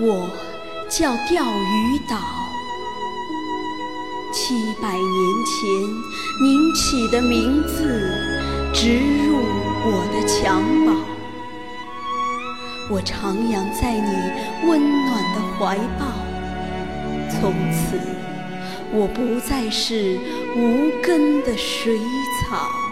我叫钓鱼岛。七百年前您起的名字植入我的襁褓，我徜徉在你温暖的怀抱。从此，我不再是无根的水草。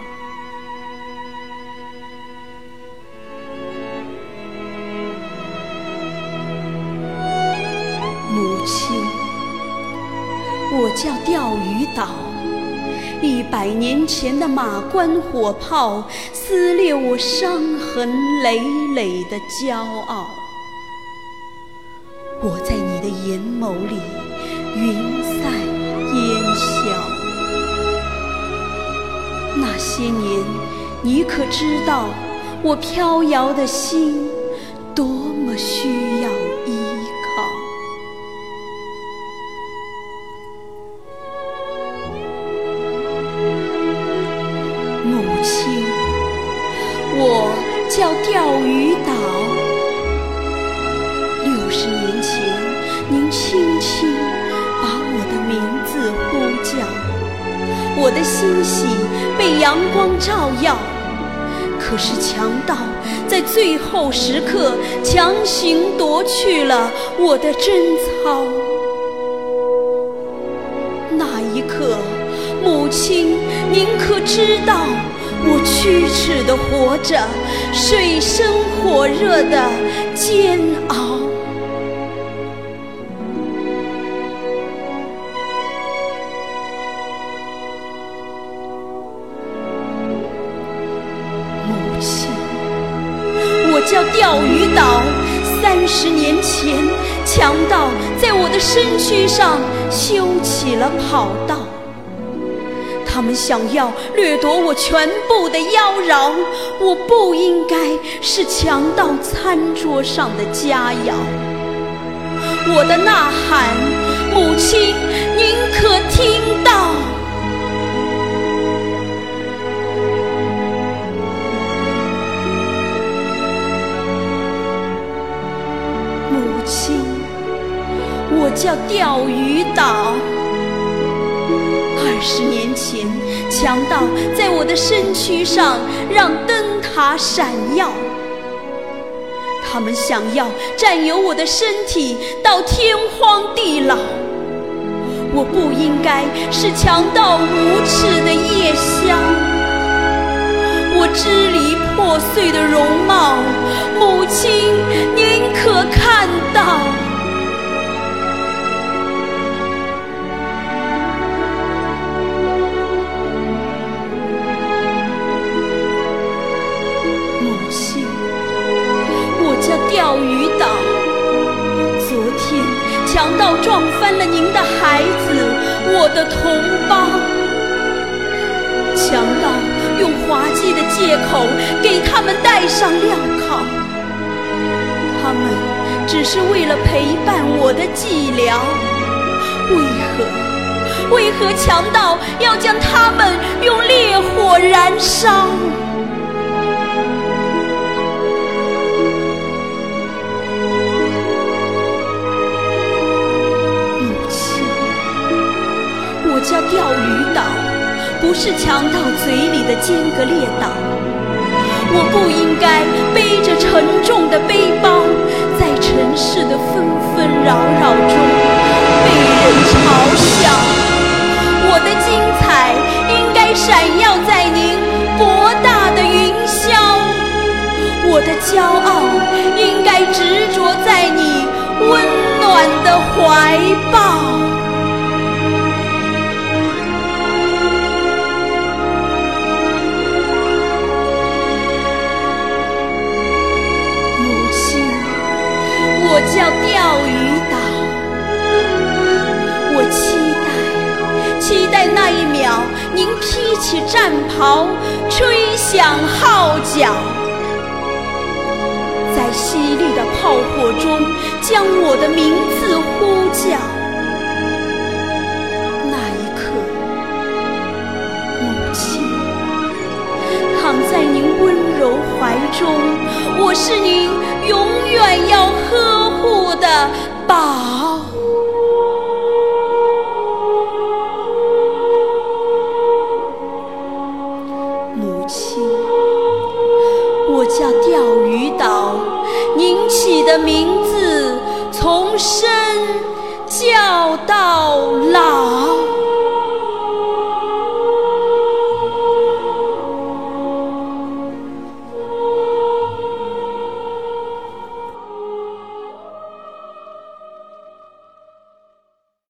叫钓鱼岛，一百年前的马关火炮撕裂我伤痕累累的骄傲。我在你的眼眸里云散烟消。那些年，你可知道我飘摇的心多么虚叫钓鱼岛。六十年前，您轻轻把我的名字呼叫，我的欣喜被阳光照耀。可是强盗在最后时刻强行夺去了我的贞操。那一刻，母亲，您可知道？我屈指的活着，水深火热的煎熬。母亲，我叫钓鱼岛。三十年前，强盗在我的身躯上修起了跑道。他们想要掠夺我全部的妖娆，我不应该是强盗餐桌上的佳肴。我的呐喊，母亲，您可听到？母亲，我叫钓鱼岛。十年前，强盗在我的身躯上让灯塔闪耀。他们想要占有我的身体到天荒地老。我不应该是强盗无耻的夜宵。我支离破碎的容貌，母亲，强盗撞翻了您的孩子，我的同胞。强盗用滑稽的借口给他们戴上镣铐，他们只是为了陪伴我的寂寥。为何？为何强盗要将他们用烈火燃烧？叫钓鱼岛，不是强盗嘴里的尖阁列岛。我不应该背着沉重的背包，在尘世的纷纷扰扰中被人嘲笑。我的精彩应该闪耀在您博大的云霄，我的骄傲应该执着在你温暖的怀抱。您披起战袍，吹响号角，在犀利的炮火中，将我的名字呼叫。那一刻，母亲躺在您温柔怀中，我是您永远要呵护的。宝。叫钓鱼岛，您起的名字从深。